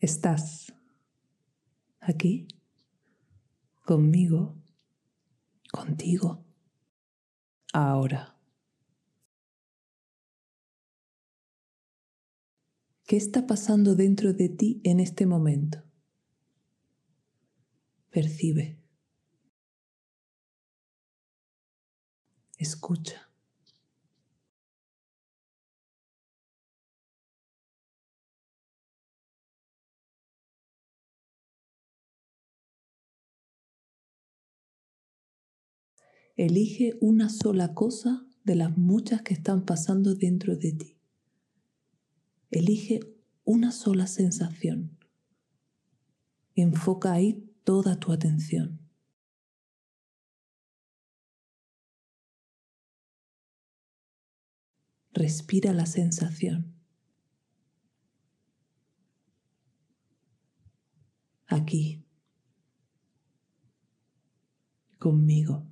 Estás aquí, conmigo, contigo, ahora. ¿Qué está pasando dentro de ti en este momento? Percibe. Escucha. Elige una sola cosa de las muchas que están pasando dentro de ti. Elige una sola sensación. Enfoca ahí toda tu atención. Respira la sensación. Aquí, conmigo.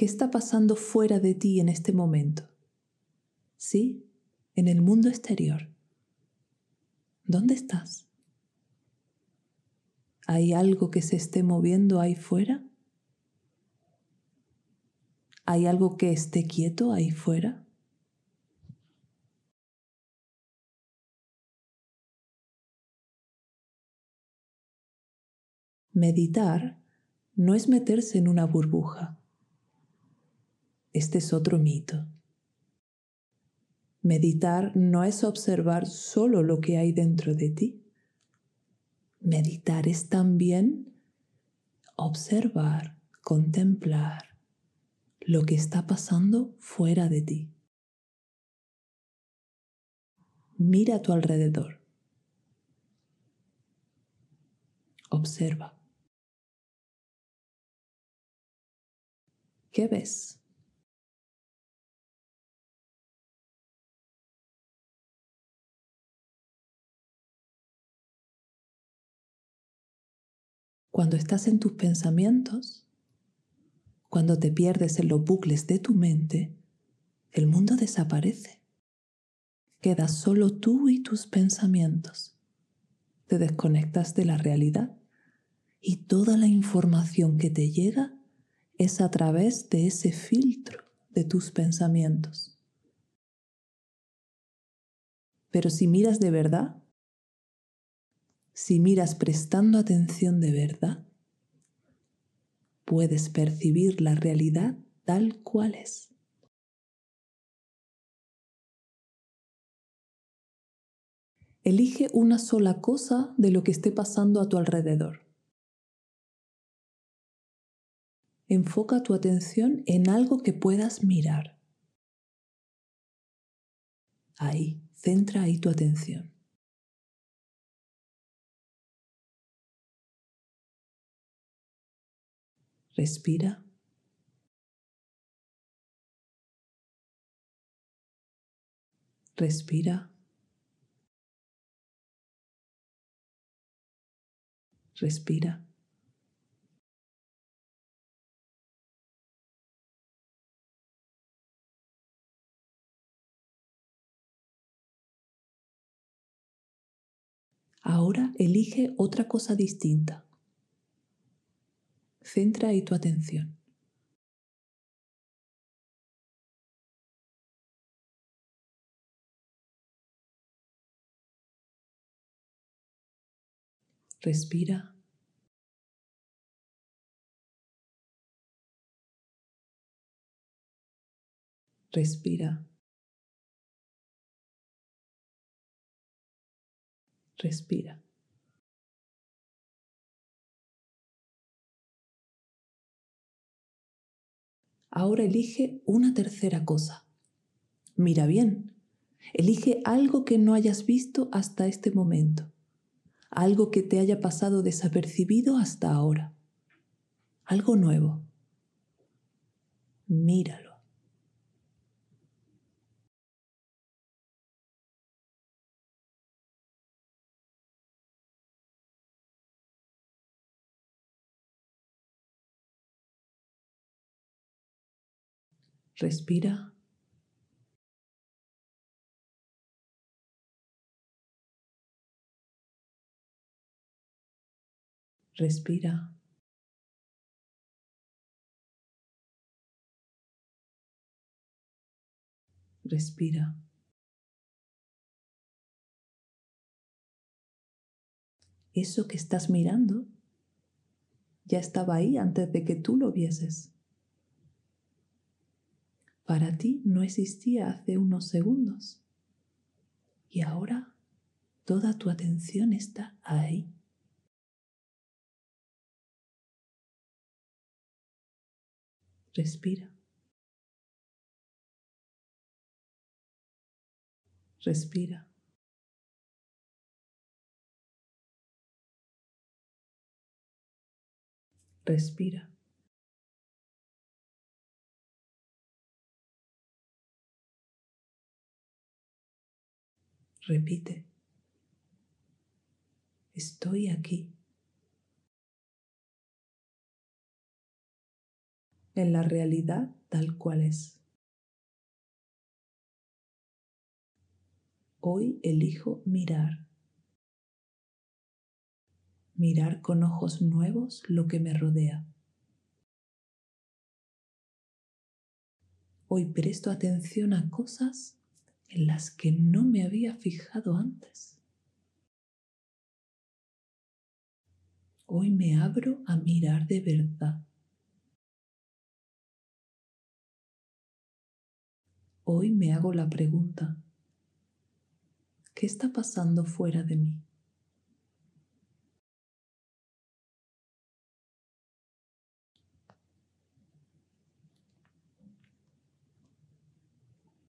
¿Qué está pasando fuera de ti en este momento? ¿Sí? En el mundo exterior. ¿Dónde estás? ¿Hay algo que se esté moviendo ahí fuera? ¿Hay algo que esté quieto ahí fuera? Meditar no es meterse en una burbuja este es otro mito. Meditar no es observar solo lo que hay dentro de ti. Meditar es también observar, contemplar lo que está pasando fuera de ti. Mira a tu alrededor. Observa. ¿Qué ves? Cuando estás en tus pensamientos, cuando te pierdes en los bucles de tu mente, el mundo desaparece. Quedas solo tú y tus pensamientos. Te desconectas de la realidad y toda la información que te llega es a través de ese filtro de tus pensamientos. Pero si miras de verdad, si miras prestando atención de verdad, puedes percibir la realidad tal cual es. Elige una sola cosa de lo que esté pasando a tu alrededor. Enfoca tu atención en algo que puedas mirar. Ahí, centra ahí tu atención. Respira. Respira. Respira. Ahora elige otra cosa distinta. Centra ahí tu atención. Respira. Respira. Respira. Ahora elige una tercera cosa. Mira bien, elige algo que no hayas visto hasta este momento, algo que te haya pasado desapercibido hasta ahora, algo nuevo. Míralo. Respira. Respira. Respira. Eso que estás mirando ya estaba ahí antes de que tú lo vieses. Para ti no existía hace unos segundos y ahora toda tu atención está ahí. Respira. Respira. Respira. Repite. Estoy aquí. En la realidad tal cual es. Hoy elijo mirar mirar con ojos nuevos lo que me rodea. Hoy presto atención a cosas en las que no me había fijado antes. Hoy me abro a mirar de verdad. Hoy me hago la pregunta, ¿qué está pasando fuera de mí?